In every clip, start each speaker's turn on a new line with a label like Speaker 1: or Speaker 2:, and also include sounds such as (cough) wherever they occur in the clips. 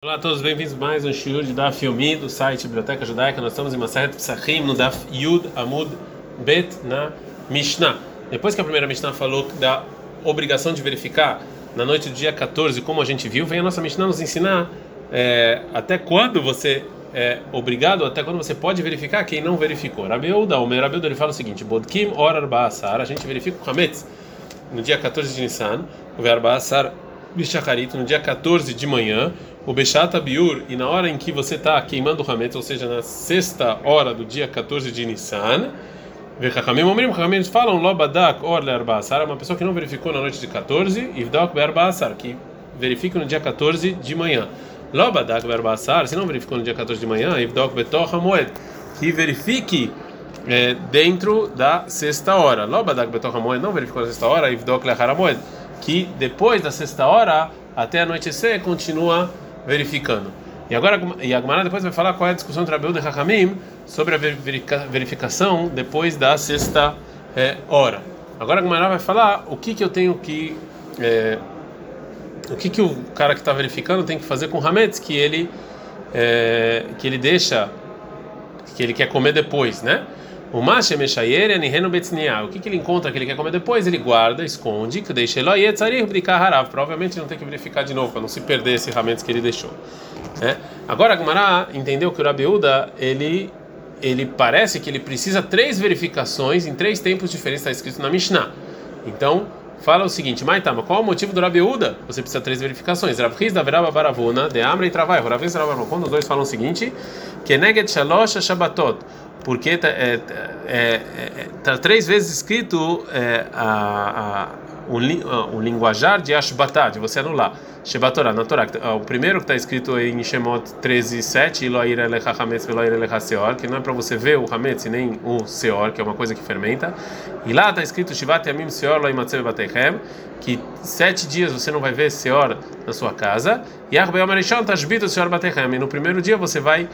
Speaker 1: Olá a todos, bem-vindos mais um shiur de Daf Yomi do site Biblioteca Judaica. Nós estamos em Maseret Psachim no Daf Yud Amud Bet na Mishnah. Depois que a primeira Mishnah falou da obrigação de verificar na noite do dia 14, como a gente viu, vem a nossa Mishnah nos ensinar é, até quando você é obrigado, até quando você pode verificar quem não verificou. Rabiuda, o meu Rabiuda, ele fala o seguinte: Bodkim Orar Baasar, a gente verifica o Hametz no dia 14 de Nissan, o Verbaasar Bishacharit no dia 14 de manhã o Bechata Biur, e na hora em que você está queimando o Hametz, ou seja, na sexta hora do dia 14 de Nissan, Vechachamim Omrim, falam, Lobadak Or Learbasar, uma pessoa que não verificou na noite de 14, Ivdok Bearbasar, que verifica no dia 14 de manhã. Lobadak Bearbasar, se não verificou no dia 14 de manhã, Ivdok Betoch Hamoed, que verifique é, dentro da sexta hora. Lobadak Betoch Hamoed, não verificou na sexta hora, Ivdok Lechar Hamoed, que depois da sexta hora, até anoitecer, continua verificando. E agora e a Gemara depois vai falar qual é a discussão entre Abel e Hakamim sobre a verificação depois da sexta é, hora. Agora a Gemara vai falar o que que eu tenho que é, o que que o cara que está verificando tem que fazer com o Hametz que ele é, que ele deixa que ele quer comer depois, né? O Masha Meshayer Nihenu Betzniah. O que, que ele encontra que ele quer comer depois? Ele guarda, esconde, que deixa ele aí, Harav. Provavelmente não tem que verificar de novo, para não se perder esse ramento que ele deixou. É. Agora a Gmará entendeu que o Rabiuda, ele, ele parece que ele precisa três verificações em três tempos diferentes, está escrito na Mishnah. Então, fala o seguinte, Maitama, qual é o motivo do Rabiuda? Você precisa três verificações. Rav da Veraba Baravuna, de Amra e Travai. Rav quando os dois falam o seguinte, que Neged Shalosh Shabbatot porque está é, é, é, tá três vezes escrito é, a, a, o, o linguajar de Ashbatá, de você anular. Shebatorá, na Torá. O primeiro que está escrito em Shemot 13, 7, Eloir elecha hametz veloir elecha seor, que não é para você ver o hametz nem o seor, que é uma coisa que fermenta. E lá está escrito Shivat seor lo imatzev batechem, que sete dias você não vai ver seor na sua casa. E Arbe Amarishon tashbito seor batechem. E no primeiro dia você vai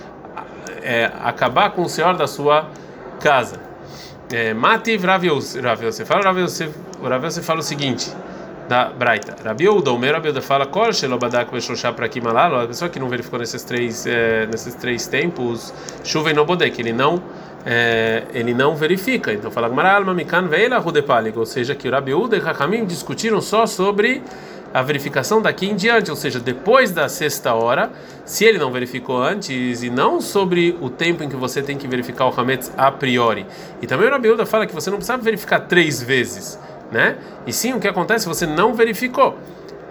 Speaker 1: é, acabar com o senhor da sua casa. É, Mativ Rav Yosef. Fala Rav Yosef fala o seguinte da Braita. Rabi Yehuda, o meu Rabi Yehuda fala Kol Shelobadak Veshoshá para Kimalalo, a pessoa que não verificou nesses três é, nesses três tempos, chuva e Nobodek, ele não é, ele não verifica. Então fala Gmaralma Mikan Veila Rudepalik, ou seja, que o Rabi Yehuda e Hakamim discutiram só sobre a verificação daqui em diante, ou seja, depois da sexta hora, se ele não verificou antes, e não sobre o tempo em que você tem que verificar o Hametz a priori. E também o Rabiuda fala que você não precisa verificar três vezes, né? E sim, o que acontece, você não verificou.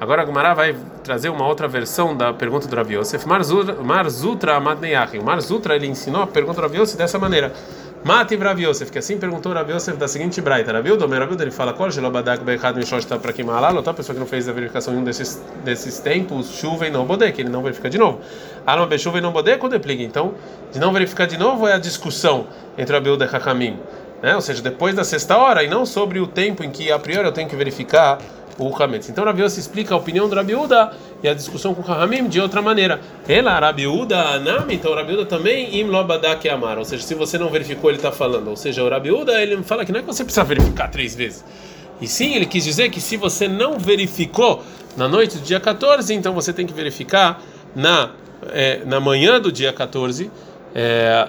Speaker 1: Agora a Gumara vai trazer uma outra versão da pergunta do Rav Yosef. Marzutra Amadneyach. O Marzutra ele ensinou a pergunta do Yosef dessa maneira. Mati Rav Yosef, que assim perguntou Rav Yosef da seguinte braita. Rav Yosef, Rav ele fala, Kol Shelobadak Bechad Mishosh para Kimalalo, a pessoa que não fez a verificação em um desses, desses tempos, chuva e não bodek, ele não verifica de novo. Alma Bechuva e não bodek ou depliga. Então, de não verificar de novo é a discussão entre Rav Yosef e Hakamim. Né? Ou seja, depois da sexta hora, e não sobre o tempo em que a priori eu tenho que verificar o Hametz. Então Rabi Yossi explica a opinião do Rabi Uda e a discussão com o Rahamim de outra maneira. Ela, Rabi Uda, Anami, então Rabi Uda também, Im Lobadak Amar, ou seja, se você não verificou, ele está falando. Ou seja, o Rabi Uda, ele fala que não é que você precisa verificar três vezes. E sim, ele quis dizer que se você não verificou na noite do dia 14, então você tem que verificar na, é, na manhã do dia 14. É,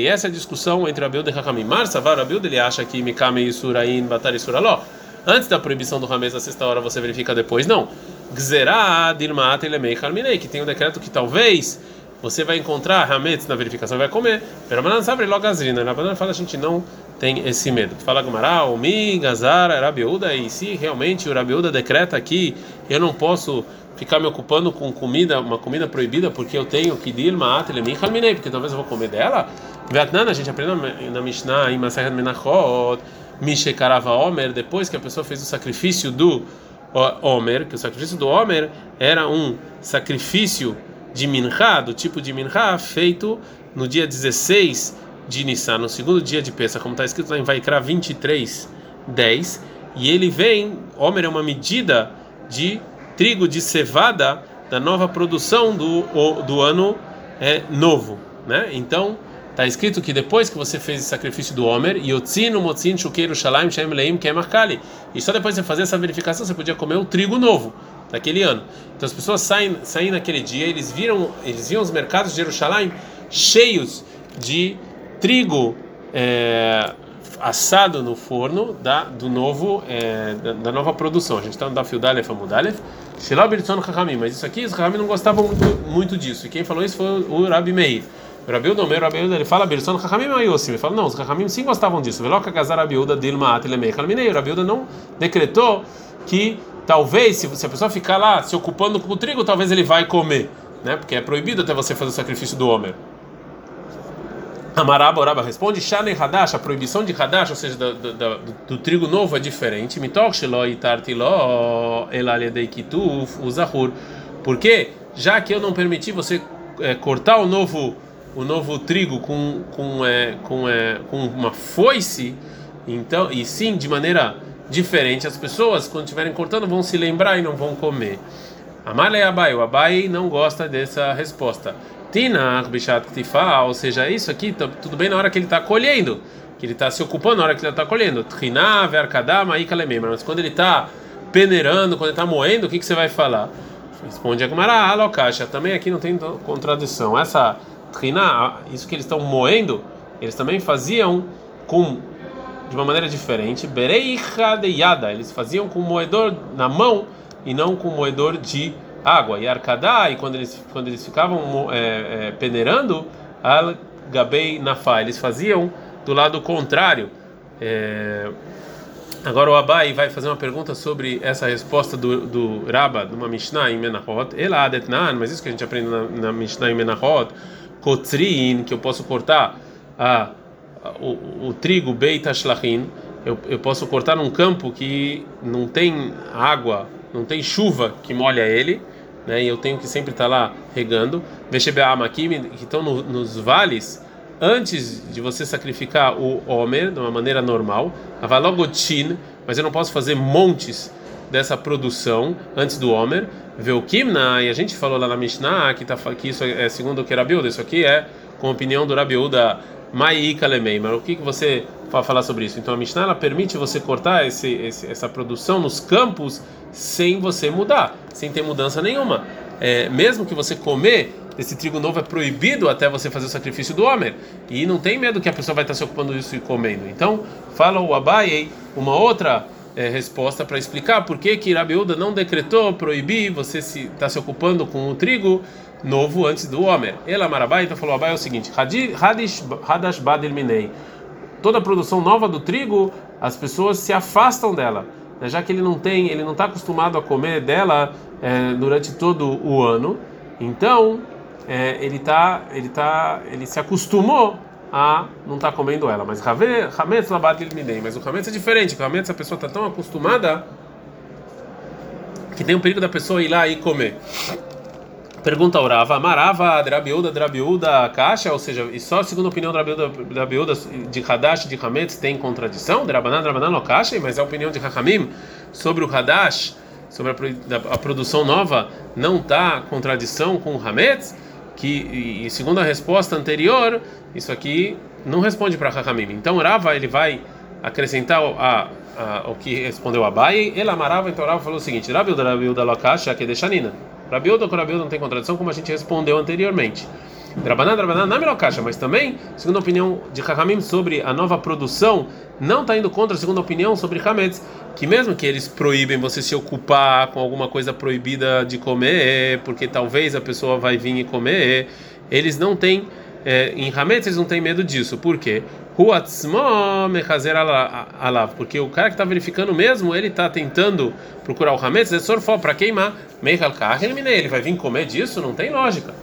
Speaker 1: e essa é a discussão entre Abilda e Hakamim. Marsa, Abilda, ele acha que Mikame Isurain Batar Isuraló. Antes da proibição do Ramês na sexta hora, você verifica depois? Não. Gzerá Dilmaat Elemei Harminei, que tem um decreto que talvez você vai encontrar Hametz na verificação vai comer. Pero não sabe logo Azrina. Na verdade, fala a gente não tem esse medo. Tu fala Gumará, Omi, Gazar, Rabiúda, e se realmente o Rabiúda decreta aqui, eu não posso ficar me ocupando com comida, uma comida proibida, porque eu tenho que ma'atelemim halminei, porque talvez eu vou comer dela. Vietnã, a gente aprende na Mishnah, em Masechet Menachot, Mishekarava Omer, depois que a pessoa fez o sacrifício do Omer, que o sacrifício do Omer era um sacrifício de Mincha, do tipo de Mincha, feito no dia 16 de Nissan, no segundo dia de Pesach, como está escrito lá em Vaikra 23, 10, e ele vem, Omer é uma medida de trigo de cevada da nova produção do, do ano é, novo, né? Então está escrito que depois que você fez o sacrifício do Homer, Yotzino Motzin Shukeiro Shalaim Shem Leim Kemarkali, e só depois de fazer essa verificação você podia comer o trigo novo. daquele ano. Então as pessoas saem, saem naquele dia, eles viram, eles viam os mercados de Jerusalém cheios de trigo é, assado no forno da do novo é, da, da, nova produção. A gente está no Daf Yudalef Amudalef. Mas isso aqui os Chachamim não gostavam muito, muito disso. E quem falou isso foi o Rabi Meir. Rabiuda, o meu Rabiuda, ele fala Birson Chachamim Ayosim. Ele fala, não, os Chachamim sim gostavam disso. Veloca Gazar Rabiuda Dilma Atilemei Kalminei. O Rabiuda não decretou que talvez, se, a pessoa ficar lá se ocupando com o trigo, talvez ele vai comer, né? Porque é proibido até você fazer o sacrifício do homem. Amaraba Oraba responde: Shanei Hadash, a proibição de Hadash, ou seja, do, do, do, do trigo novo é diferente. Mitok Shelo Itartilo Elalidei Kituf Uzahur. Porque, já que eu não permiti você é, cortar o novo o novo trigo com com é, com, é, com uma foice, então e sim de maneira diferente, as pessoas quando estiverem cortando vão se lembrar e não vão comer. Amalei Abai, o Abai não gosta dessa resposta. Tina Bishat ou seja, isso aqui tá, tudo bem na hora que ele está colhendo, que ele está se ocupando na hora que ele está colhendo. Trina Verkadama mas quando ele está peneirando, quando ele está moendo, o que, que você vai falar? Responde a Gemara, Alokasha, também aqui não tem contradição. Essa Trina, isso que eles estão moendo, eles também faziam com de uma maneira diferente. Bereicha de yada, eles faziam com moedor na mão e não com moedor de água. E arcadá, e quando eles quando eles ficavam é, é, peneirando, al gabei nafá, eles faziam do lado contrário. É, Agora o Abai vai fazer uma pergunta sobre essa resposta do, do Rabba, numa Mishnah em Menachot. Ela adetnan, mas isso que a gente aprende na, na Mishnah em Menachot, kotrin, que eu posso cortar a, a o, o, trigo beita shlachin, eu, eu posso cortar num campo que não tem água, não tem chuva que molha ele, né? E eu tenho que sempre estar lá regando. Veshebeam aqui, que estão no, nos vales antes de você sacrificar o Homer de uma maneira normal, avalogotin, mas eu não posso fazer montes dessa produção antes do Homer. Veukimna, e a gente falou lá na Mishnah que, tá, que isso é segundo o que Rabiuda, isso aqui é com a opinião do Rabiuda Mai Kalemei. Mas o que, que você vai falar sobre isso? Então a Mishnah ela permite você cortar esse, esse, essa produção nos campos sem você mudar, sem ter mudança nenhuma. É, mesmo que você comer desse trigo novo é proibido até você fazer o sacrifício do homem. E não tem medo que a pessoa vai estar se ocupando disso e comendo. Então, fala o Abai uma outra é, resposta para explicar por que que Rabiuda não decretou proibir você se estar tá se ocupando com o trigo novo antes do homem. Ela Marabai então falou Abai é o seguinte: Hadash Badil Minei. Toda produção nova do trigo, as pessoas se afastam dela, né? já que ele não tem, ele não está acostumado a comer dela é, durante todo o ano. Então, é, ele tá, ele tá, ele se acostumou a não estar tá comendo ela. Mas Hametz labat ilmidei. Mas o Hametz é diferente. O Hametz a pessoa está tão acostumada que tem um perigo da pessoa ir lá e comer. Pergunta Urava, Marava, Drabiuda, Drabiuda, Caixa, ou seja, e só segundo a opinião Drabiuda, Drabiuda de Hadash, de Hametz, tem contradição? Drabanan, Drabanan, no Caixa, mas é a opinião de Hakamim sobre o Hadash, sobre a, a produção nova, não está contradição com o Hametz? que, e segundo a resposta anterior, isso aqui não responde para Hakamim. Então Rava ele vai acrescentar a, a, o que respondeu Abai. Ele amarava, então Rava falou o seguinte: Rabiuda, Rabiuda, Lokasha, que Nina. Rabiuda com Rabiuda não tem contradição, como a gente respondeu anteriormente. Drabanan, Drabanan, na Melokasha, mas também, segundo a opinião de Hakamim sobre a nova produção, não está indo contra a segunda opinião sobre Hametz, que mesmo que eles proíbem você se ocupar com alguma coisa proibida de comer, porque talvez a pessoa vai vir e comer, eles não têm, é, em Hametz eles não têm medo disso, por quê? Porque o cara que está verificando mesmo, ele está tentando procurar o Hametz, para queimar, ele vai vir comer disso? Não tem lógica.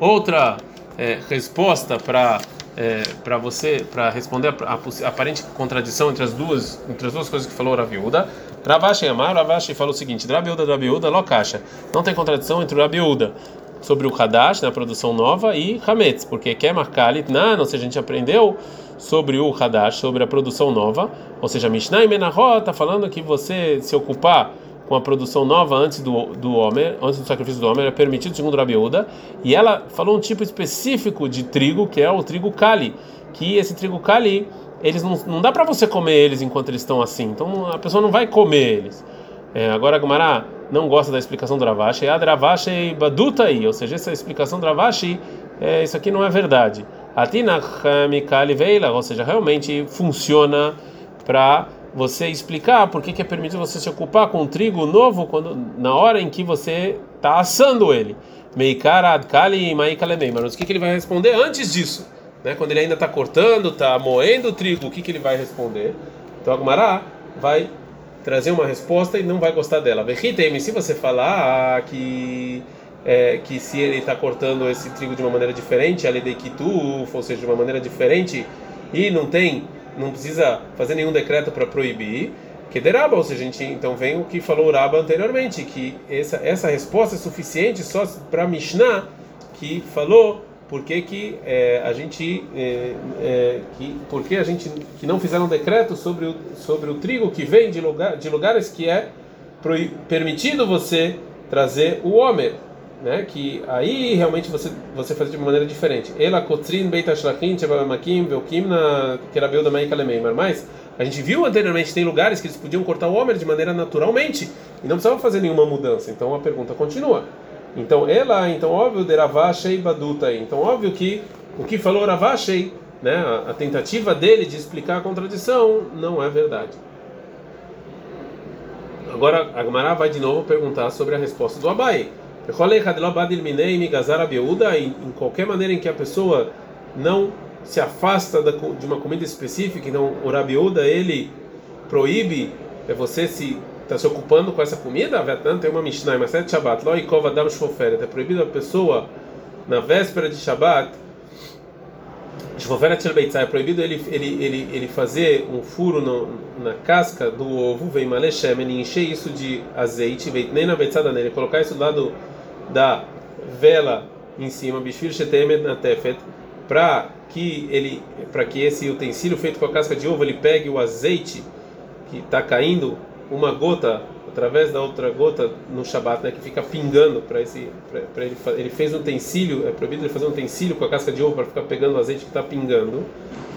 Speaker 1: Outra é, resposta para é, para você para responder a, a, aparente contradição entre as duas entre as duas coisas que falou Rabiuda Ravashi Amar Ravashi falou o seguinte Rabiuda Rabiuda Lokasha não tem contradição entre o Rabiuda sobre o Hadash na né, produção nova e Hametz porque quer marcar não ou seja a gente aprendeu sobre o Hadash sobre a produção nova. Ou seja Mishnah e Menahot está falando que você se ocupar com a produção nova antes do, do homem, antes do sacrifício do homem, era permitido segundo Rabiúda, e ela falou um tipo específico de trigo, que é o trigo Kali, que esse trigo Kali, eles não, não dá para você comer eles enquanto eles estão assim, então a pessoa não vai comer eles. É, agora a Gemara não gosta da explicação do Ravashi, a Ravashi baduta aí, ou seja, essa explicação do Ravashi, é, isso aqui não é verdade. Atina veila, ou seja, realmente funciona para você explicar por que, que é permitido você se ocupar com trigo novo quando na hora em que você está assando ele. Meikara adkali e maikalemei. Mas o que, que ele vai responder antes disso? Né? Quando ele ainda está cortando, está moendo o trigo, o que, que ele vai responder? Então a Gumara vai trazer uma resposta e não vai gostar dela. Vechitemi, se você falar que é, que se ele está cortando esse trigo de uma maneira diferente, ali de kitu, ou seja, de uma maneira diferente, e não tem, não precisa fazer nenhum decreto para proibir, que deraba, ou seja, a gente então vem o que falou o Raba anteriormente, que essa essa resposta é suficiente só para Mishnah que falou por que, é, a gente é, é, que porque a gente que não fizeram um decreto sobre o sobre o trigo que vem de lugar de lugares que é permitido você trazer o homem né que aí realmente você você faz de uma maneira diferente ela kotrin beitashlachim tchevamakim velkimna kerabeu da meikalemeimer mas a gente viu anteriormente tem lugares que eles podiam cortar o homem de maneira naturalmente e não precisavam fazer nenhuma mudança então a pergunta continua então ela, então óbvio de Ravashei Baduta. Então óbvio que o que falou Ravashei, né, a, a, tentativa dele de explicar a contradição não é verdade. Agora a Gemara vai de novo perguntar sobre a resposta do Abai. Em qualquer maneira em que a pessoa não se afasta de uma comida específica, então o Rabiuda ele proíbe é você se está se ocupando com essa comida, tem uma Mishnah, mas é Shabbat, Loikov Adam Shfoferet, é proibido a pessoa na véspera de Shabbat, Shfoferet Shel é proibido ele, ele, ele, ele fazer um furo no, na casca do ovo, vem Maleshem, encher isso de azeite, vem nem na Beitzada nele, colocar isso do lado da vela em cima, Bishvir Shetemet na Tefet, para que ele, para que esse utensílio feito com a casca de ovo ele pegue o azeite que está caindo uma gota através da outra gota no Shabat, né, que fica pingando para esse, para ele, ele fez um utensílio, é proibido ele fazer um utensílio com a casca de ovo para ficar pegando o azeite que está pingando,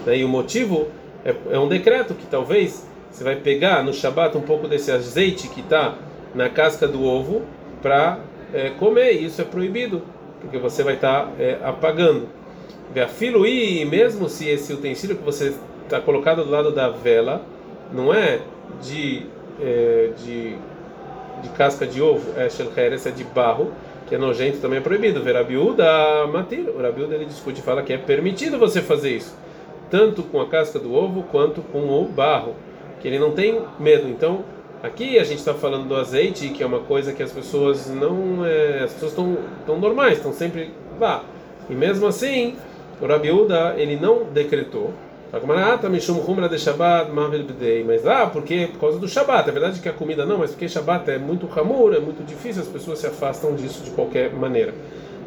Speaker 1: né, e o motivo é, é, um decreto que talvez você vai pegar no Shabat um pouco desse azeite que está na casca do ovo para é, comer, e isso é proibido, porque você vai estar tá, é, apagando. Filo e mesmo se esse utensílio que você está colocado do lado da vela não é de é, de, de casca de ovo, é shelcheres, é de barro, que é nojento, também é proibido. Verabiúda matir. O Rabiúda ele discute e fala que é permitido você fazer isso, tanto com a casca do ovo quanto com o barro, que ele não tem medo. Então, aqui a gente está falando do azeite, que é uma coisa que as pessoas não. É, as pessoas estão tão normais, estão sempre lá. E mesmo assim, o Rabiúda ele não decretou mas lá, porque por causa do Shabat, é verdade que a comida não, mas porque Shabat é muito ramur, é muito difícil, as pessoas se afastam disso de qualquer maneira.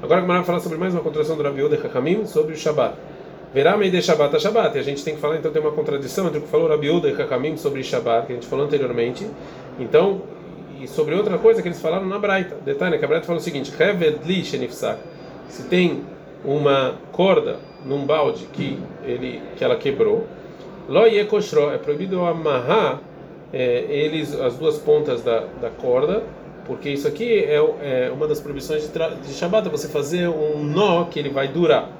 Speaker 1: Agora a Gemara vai falar sobre mais uma contradição do Rabi de Hakamim sobre o Shabat. Verá meio de Shabat a Shabat, e a gente tem que falar, então tem uma contradição entre o que falou Rabi de Hakamim sobre Shabat, que a gente falou anteriormente, então, e sobre outra coisa que eles falaram na Braita. Detalhe, que a Braita falou o seguinte: se tem uma corda num balde que ele que ela quebrou, é proibido amarrar é, eles as duas pontas da, da corda, porque isso aqui é, é uma das proibições de, de Shabbat, é você fazer um nó que ele vai durar.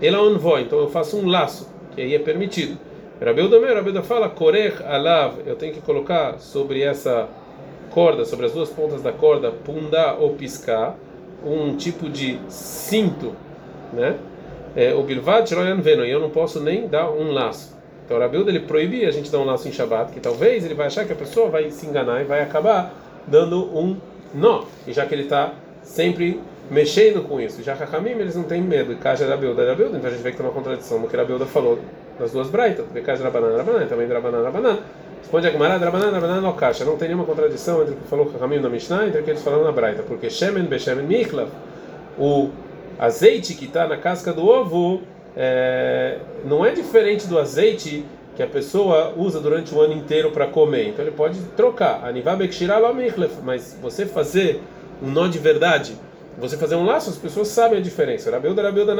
Speaker 1: Ela é um vó, então eu faço um laço, que aí é permitido. Rabeuda meu, Rabeuda fala, korech alav, eu tenho que colocar sobre essa corda, sobre as duas pontas da corda, punda ou piscar, um tipo de cinto né? É, o Bilvad Veno, e eu não posso nem dar um laço. Então o Rabilda ele proíbe a gente dar um laço em Shabbat, que talvez ele vai achar que a pessoa vai se enganar e vai acabar dando um nó. E já que ele está sempre mexendo com isso, já Hakamim eles não têm medo. Kaja Rabilda, Rabilda, então a gente vê que tem uma contradição no que Rabilda falou das duas braitas, porque Kaja Rabanan, Rabanan, também Rabanan, Rabanan. Responde a Gemara, Rabanan, Rabanan, no Kasha. Não tem nenhuma contradição entre o que falou Hakamim na Mishnah e entre o que eles falaram na Braita, porque Shemen, Beshemen, Miklav, o azeite que está na casca do ovo é, não é diferente do azeite que a pessoa usa durante o ano inteiro para comer. Então ele pode trocar. Mas você fazer um nó de verdade você fazer um laço, as pessoas sabem a diferença. Rabiuda, Rabiuda,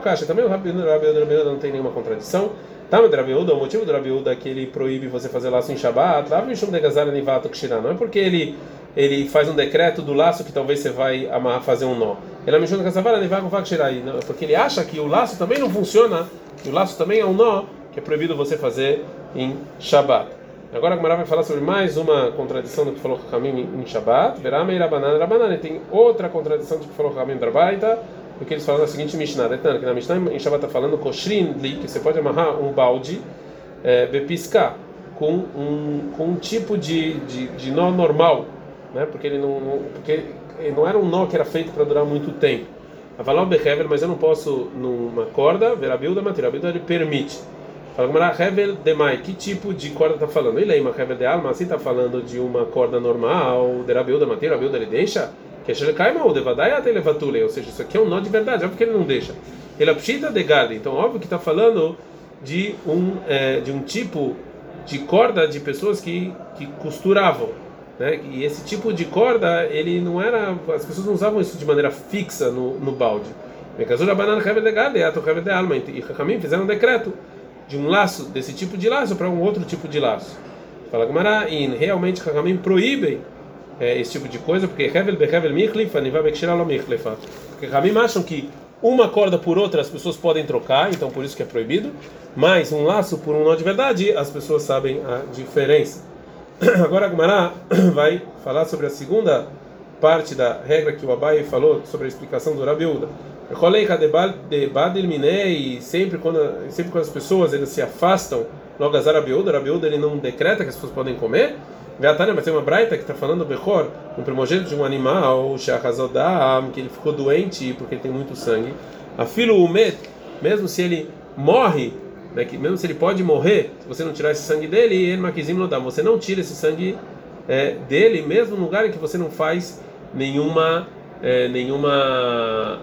Speaker 1: caixa. Também o Rabiuda, Rabiuda, não tem nenhuma contradição. Tá, Rabiuda, o motivo do Rabiuda é que ele proíbe você fazer laço em Shabbat, não é porque ele ele faz um decreto do laço que talvez você vai amarrar, fazer um nó. Ele é porque ele acha que o laço também não funciona, que o laço também é um nó que é proibido você fazer em Shabbat. Agora a Gemara vai falar sobre mais uma contradição do que falou Ramim em Shabbat. Verá meira banana, banana. Tem outra contradição do que falou Ramim Drabaita, porque eles falam na seguinte Mishnah. Que na Mishnah em Shabbat está falando Koshrin li, que você pode amarrar um balde, é, bepiscar, com um, com um tipo de, de, de nó normal, né? porque, ele não, não, porque não era um nó que era feito para durar muito tempo. Avalal behever, mas eu não posso numa corda, ver a bilda, a bilda ele permite. Fala Hevel Demai, que tipo de corda está falando? Ele lembra Hevel de Alma, assim está falando de uma corda normal, de Rabiuda, Mateira, Rabiuda ele deixa? Que ele cai mal, Devadai até levatule, ou seja, isso aqui é um nó de verdade, óbvio que ele não deixa. Ele apshita de garde, então óbvio que está falando de um, é, de um tipo de corda de pessoas que, que costuravam. Né? E esse tipo de corda, ele não era. As pessoas não usavam isso de maneira fixa no, no balde. Mekazura banana Hevel de garde, ato Hevel de Alma, e Hakamim fizeram um decreto de um laço, desse tipo de laço, para um outro tipo de laço. Fala Gamara, e realmente Hakamim proíbem é, esse tipo de coisa, porque Hevel Behevel Michlifa, Niva Michlifa. Porque Hakamim acham que uma corda por outra as pessoas podem trocar, então por isso que é proibido, mas um laço por um nó de verdade, as pessoas sabem a diferença. (clears throat) Agora Gamara (clears throat) vai falar sobre a segunda parte da regra que o Abai falou sobre a explicação do Rabiuda e sempre quando sempre quando as pessoas eles se afastam logo as Arabiúda, Arabiúda ele não decreta que as pessoas podem comer Gatana, mas tem uma braita que está falando Bechor, um primogênito de um animal, Shachazodam, que ele ficou doente porque ele tem muito sangue. A filo Umet, mesmo se ele morre, né, que, mesmo se ele pode morrer, se você não tirar esse sangue dele, ele maquizim não dá, você não tira esse sangue é, dele, mesmo no lugar em que você não faz nenhuma é, nenhuma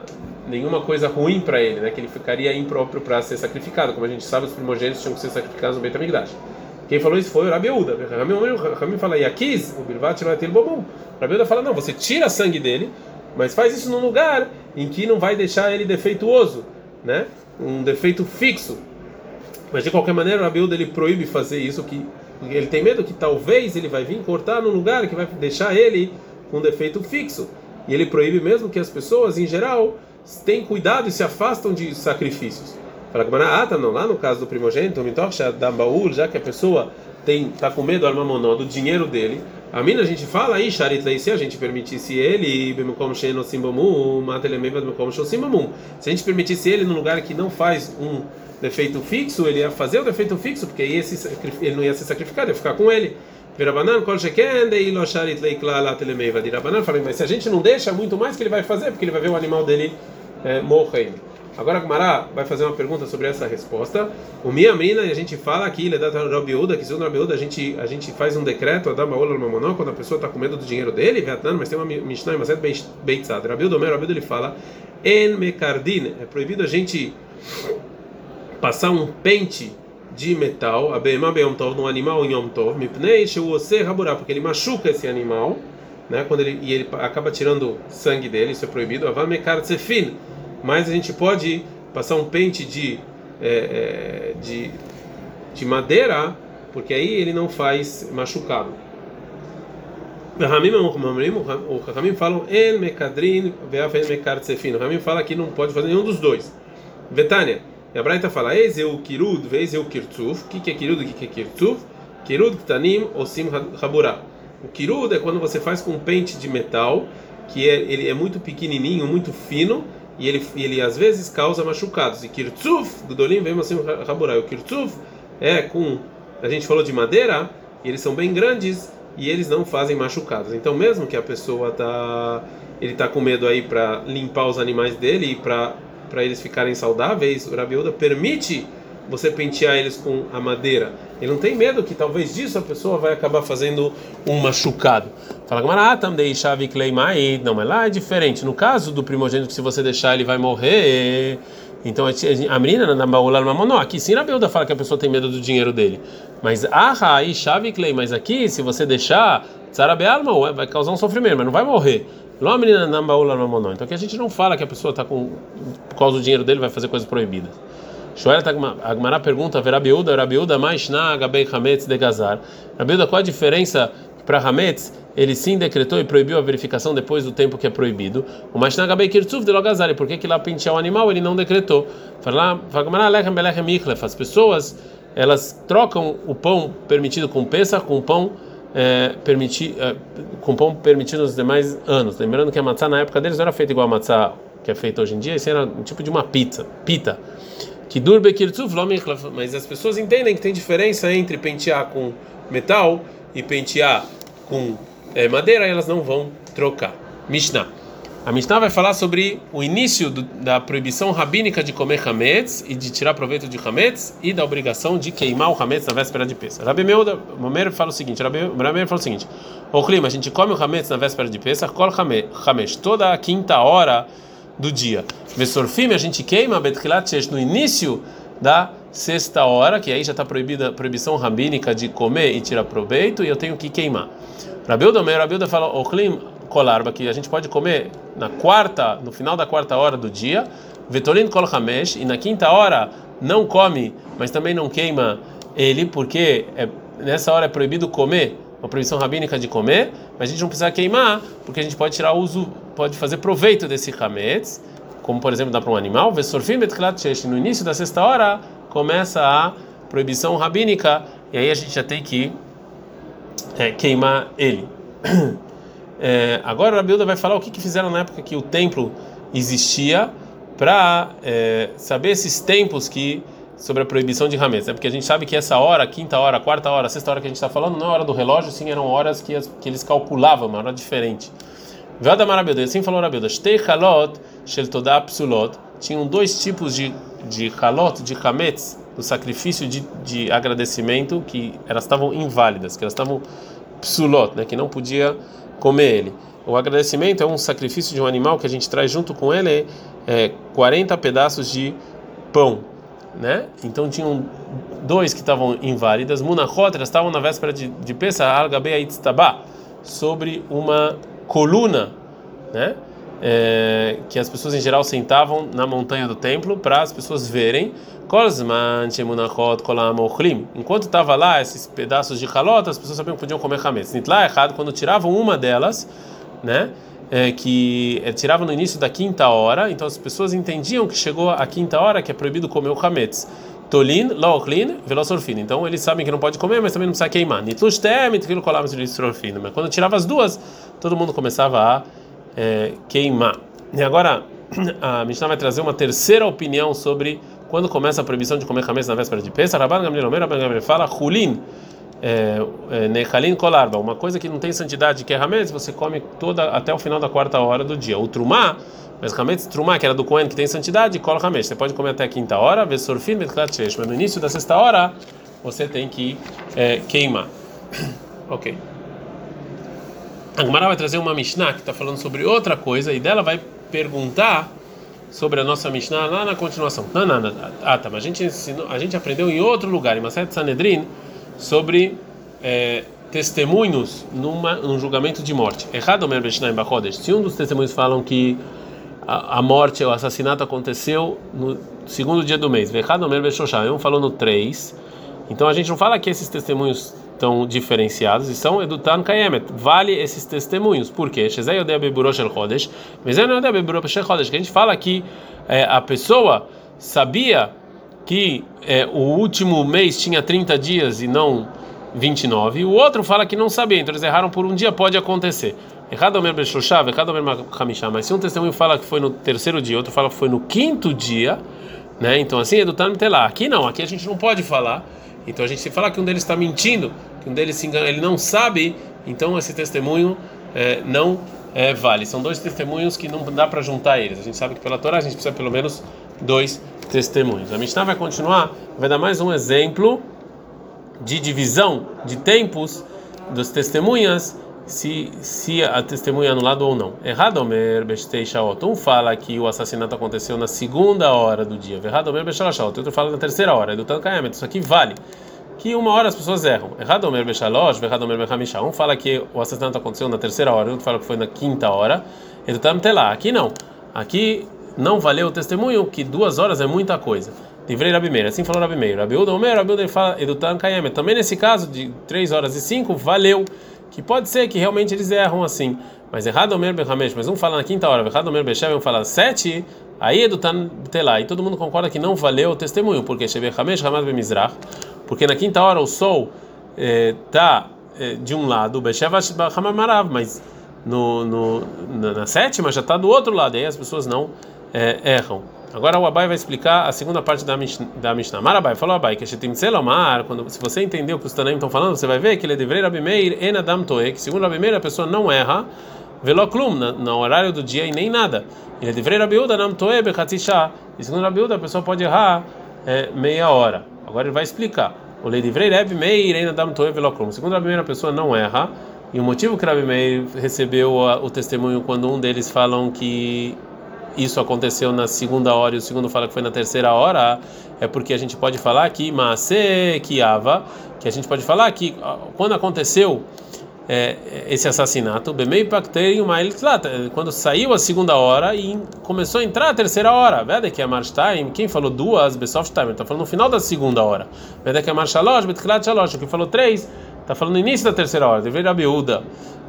Speaker 1: nenhuma coisa ruim para ele, né? Que ele ficaria impróprio para ser sacrificado. Como a gente sabe, os primogênitos tinham que ser sacrificados no Beit. Quem falou isso foi o Rabiúda. Rami fala, Yakiz, o Birvat não é ter bobum. Rabiúda fala, não, você tira sangue dele, mas faz isso num lugar em que não vai deixar ele defeituoso, né? Um defeito fixo. Mas de qualquer maneira, o Rabiúda ele proíbe fazer isso, que ele tem medo que talvez ele vai vir cortar num lugar que vai deixar ele com defeito fixo. E ele proíbe mesmo que as pessoas, em geral, tenham cuidado e se afastam de sacrifícios. Fala que ah, tá não, lá no caso do primogênito, da baú, já que a pessoa tem tá com medo armamonó do dinheiro dele, a mina a gente fala aí, Sharit se a gente permitisse ele, se a gente permitisse ele num lugar que não faz um defeito fixo, ele ia fazer o defeito fixo, porque aí ele não ia ser sacrificado, ia ficar com ele. Falei, mas se a gente não deixa, muito mais que ele vai fazer, porque ele vai ver o animal dele é, morrendo. Agora a Gumara vai fazer uma pergunta sobre essa resposta. O minha e a gente fala aqui, ele dá Rabiuda, que segundo Rabiuda a gente, a gente faz um decreto, Adam Baola Mamonó, quando a pessoa está com medo do dinheiro dele, mas tem uma Mishnah, mas é Beitzad. Rabiuda, o Rabiuda ele fala, En Mekardin, é proibido a gente passar um pente de metal, a Beema Beyom Tov, num animal em Yom Tov, Mipnei porque ele machuca esse animal, né, quando ele, e ele acaba tirando sangue dele, isso é proibido, Avamekar Tsefin, mas a gente pode passar um pente de, é, de, de madeira, porque aí ele não faz machucado. O Ramim fala En Mekadrin Veafen Mekar Tsefin. O Ramim fala que não pode fazer nenhum dos dois. Betânia. E a Braita fala, Eis eu kirud, veis eu kirtzuf. O que é kirud, o que é kirtzuf? Kirud ktanim osim raburá. O kirud é quando você faz com um pente de metal, que é, ele é muito pequenininho, muito fino, e ele, ele às vezes causa machucados. E kirtzuf, gudolim, vem assim raburá. O kirtzuf é com, a gente falou de madeira, e eles são bem grandes, e eles não fazem machucados. Então, mesmo que a pessoa tá ele está com medo aí para limpar os animais dele e para eles ficarem saudáveis, o Rabiuda permite você pentear eles com a madeira. Ele não tem medo que talvez disso a pessoa vai acabar fazendo um machucado. Fala Kleimai. Não, mas lá é diferente. No caso do primogênito, se você deixar ele vai morrer. Então a menina na baula mamonó. Aqui sim Rabiuda fala que a pessoa tem medo do dinheiro dele. Mas ah, aí chave Klei, mas aqui se você deixar Tsarabe alma vai causar um sofrimento, mas não vai morrer. Então aqui a gente não fala que a pessoa está com por causa do dinheiro dele vai fazer coisas proibidas. Shoel Agmará pergunta, Verabiúda, Rabiúda, mais na Gabei Hametz de Gazar. Rabiúda, qual a diferença para Hametz? Ele sim decretou e proibiu a verificação depois do tempo que é proibido. O mais na Gabei Kirtzuf de Logazar, por que que lá pentear o animal ele não decretou? Fala, As pessoas, elas trocam o pão permitido com peça com pão é, permiti, é, com pão permitido nos demais anos. Lembrando que a matzá na época deles não era feita igual a matzá que é feita hoje em dia, isso era um tipo de uma pizza, pita. Que durbe mas as pessoas entendem que tem diferença entre pentear com metal e pentear com é, madeira, e elas não vão trocar. Mishnah. A Mishnah vai falar sobre o início do, da proibição rabínica de comer hametz e de tirar proveito de hametz e da obrigação de queimar o hametz na véspera de Pesach. Rabi Meuda, Momer fala o seguinte, Rabi Meuda fala o seguinte: O clima, a gente come o hametz na véspera de Pesach, kol hametz, toda a quinta hora do dia. Vesorfim, a gente queima betkilat no início da sexta hora, que aí já está proibida proibição rabínica de comer e tirar proveito, e eu tenho que queimar. Rabilda, Rabilda fala, o clima colarba, que a gente pode comer na quarta, no final da quarta hora do dia, vetolin kol e na quinta hora não come, mas também não queima ele, porque é, nessa hora é proibido comer, uma proibição rabínica de comer, mas a gente não precisa queimar, porque a gente pode tirar uso, pode fazer proveito desse hametz, como por exemplo dá para um animal, betklat no início da sexta hora começa a proibição rabínica, e aí a gente já tem que é, queimar ele. (clears throat) É, agora a Bilda vai falar o que, que fizeram na época que o templo existia para é, saber esses tempos que sobre a proibição de Hametz, né? porque a gente sabe que essa hora, quinta hora, quarta hora, sexta hora que a gente está falando, não é hora do relógio, sim, eram horas que, as, que eles calculavam, uma hora diferente. Vada Marabilda, assim falou Rabilda, Shtei Halot, Shel Todah Psulot, tinham dois tipos de, de Halot, de Hametz, do sacrifício de, de agradecimento, que elas estavam inválidas, que elas estavam Psulot, né? que não podia comer ele. O agradecimento é um sacrifício de um animal que a gente traz junto com ele é, 40 pedaços de pão, né? Então tinham dois que estavam inválidas, munachot, elas estavam na véspera de, de Pesach, al sobre uma coluna, né? É, que as pessoas em geral sentavam na montanha do templo para as pessoas verem. Enquanto estava lá esses pedaços de halot, as pessoas sabiam que podiam comer hametz. Lá errado quando tiravam uma delas, né? É, que é, tirava no início da quinta hora, então as pessoas entendiam que chegou a quinta hora que é proibido comer o. Tolin, laochlin, velosorfina. Então eles sabem que não pode comer, mas também não precisa queimar. Nitlushtem, Mas quando tirava as duas, todo mundo começava a é, queimar. E agora (clears throat) a Mishnah vai trazer uma terceira opinião sobre quando começa a proibição de comer hametz na véspera de Pesach. Rabban Gamliel Omer, Rabban Gamliel fala, Hulin, é, é, Nechalin Kolarba, uma coisa que não tem santidade, que é hametz, você come toda até o final da quarta hora do dia. O Trumá, mas hametz Trumá, que era do Cohen, que tem santidade, cola hametz. Você pode comer até a quinta hora, Vesorfin, Betklat mas no início da sexta hora você tem que é, queimar. (clears throat) ok. A vai trazer uma Mishnah que está falando sobre outra coisa e dela vai perguntar sobre a nossa Mishnah lá na continuação. Não, não, não. Ah, tá. Mas a gente, ensinou, a gente aprendeu em outro lugar, em Maset Sanedrin, sobre é, testemunhos numa, num julgamento de morte. Errado o Mishnah em Se um dos testemunhos falam que a, morte, o assassinato aconteceu no segundo dia do mês, um falou no 3. Então a gente não fala que esses testemunhos estão diferenciados e são edutan kayemet. Vale esses testemunhos. Por quê? Que a gente fala que é, a pessoa sabia que é, o último mês tinha 30 dias e não 29. O outro fala que não sabia, então eles erraram por um dia, pode acontecer. Omer Hamishah. Mas se um testemunho fala que foi no terceiro dia, outro fala que foi no quinto dia, né? Então assim, edutan lá. Aqui não, aqui a gente não pode falar então a gente se fala que um deles está mentindo, que um deles se engana, ele não sabe, então esse testemunho é, não é, vale. São dois testemunhos que não dá para juntar eles. A gente sabe que pela Torá a gente precisa pelo menos dois testemunhos. A Mishnah vai continuar, vai dar mais um exemplo de divisão de tempos das testemunhas se, se a testemunha é anulada ou não. Errado Omer Bestei Shaot. Um fala que o assassinato aconteceu na segunda hora do dia. Errado Omer Bestei Shaot. Outro fala na terceira hora. É do. Isso aqui vale. que uma hora as pessoas erram. Errado Omer Bechalosh, errado Omer Bechamisha. Um fala que o assassinato aconteceu na terceira hora, outro fala que foi na quinta hora. Está lá. Aqui não. Aqui não valeu o testemunho, que duas horas é muita coisa. Livrei Rabi Meir, assim falou Rabi Meir. Rabi Uda Omer, Rabi Uda fala Edutan Kayemet. Também nesse caso de três horas e cinco, valeu. Que pode ser que realmente eles erram assim. Mas errado Omer Bechamesh, mas um fala na quinta hora, errado Omer Bechev, um fala sete, aí Edutan Telá. E todo mundo concorda que não valeu o testemunho, porque Shebe Hamesh Hamad Bemizrach. Porque na quinta hora o sol está eh, eh, de um lado, Bechev Hamamarav, mas no, no, na, sétima já está do outro lado, e aí as pessoas não eh, erram. Agora o Abai vai explicar a segunda parte da Mishnah. Da Mishnah. Marabai falou Abai que Selomar, quando se você entender o que os Tanaim estão falando, você vai ver que ele é deveria Rabi Meir en Adam Toe, que segundo Rabi Meir a pessoa não erra veloclum no horário do dia e nem nada. Ele é deveria Rabi Uda Nam Toe bechatzisha. E segundo Rabi Uda a pessoa pode errar é, meia hora. Agora ele vai explicar. O lei livrei Rabi Meir en Adam Toe veloclum. Segundo Rabi Meir a pessoa não erra. E o motivo que Rabi Meir recebeu o testemunho quando um deles falam que isso aconteceu na segunda hora e o segundo fala que foi na terceira hora, é porque a gente pode falar que Maase Kiava, que a gente pode falar que quando aconteceu é, esse assassinato, Bemei Paktei quando saiu a segunda hora e começou a entrar a terceira hora, Veda que é Time, quem falou duas, Besoft Time, está falando no final da segunda hora, Veda que é March Shalosh, Betklat Shalosh, quem falou três, está falando no início da terceira hora, Deveria Rabiúda,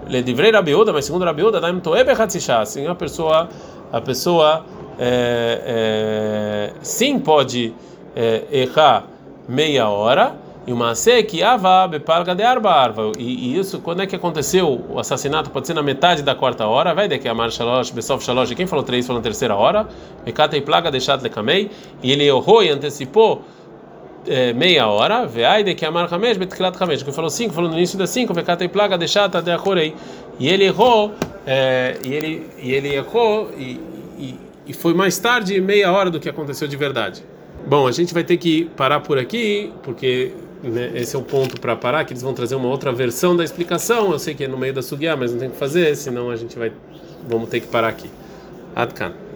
Speaker 1: Deveria Rabiúda, mas segundo Rabiúda, Daim Toebe Hatzishá, assim a pessoa a pessoa é, é, sim pode é, errar meia hora e uma que bepalga de arba arva e isso quando é que aconteceu o assassinato pode ser na metade da quarta hora vai de que a marcha shalosh besof shalosh quem falou três falou na terceira hora mekata e plaga deixat lekamei e ele errou e antecipou é, meia hora, veai de que a marca mesmo, betkilat hamesh, que falou cinco, falou no início das cinco, vekata e plaga deixata de achorei. E ele errou, é, e ele e ele errou e, e, e foi mais tarde meia hora do que aconteceu de verdade. Bom, a gente vai ter que parar por aqui, porque né, esse é o ponto para parar, que eles vão trazer uma outra versão da explicação. Eu sei que é no meio da sugiá, mas não tem que fazer, senão a gente vai vamos ter que parar aqui. Adkan.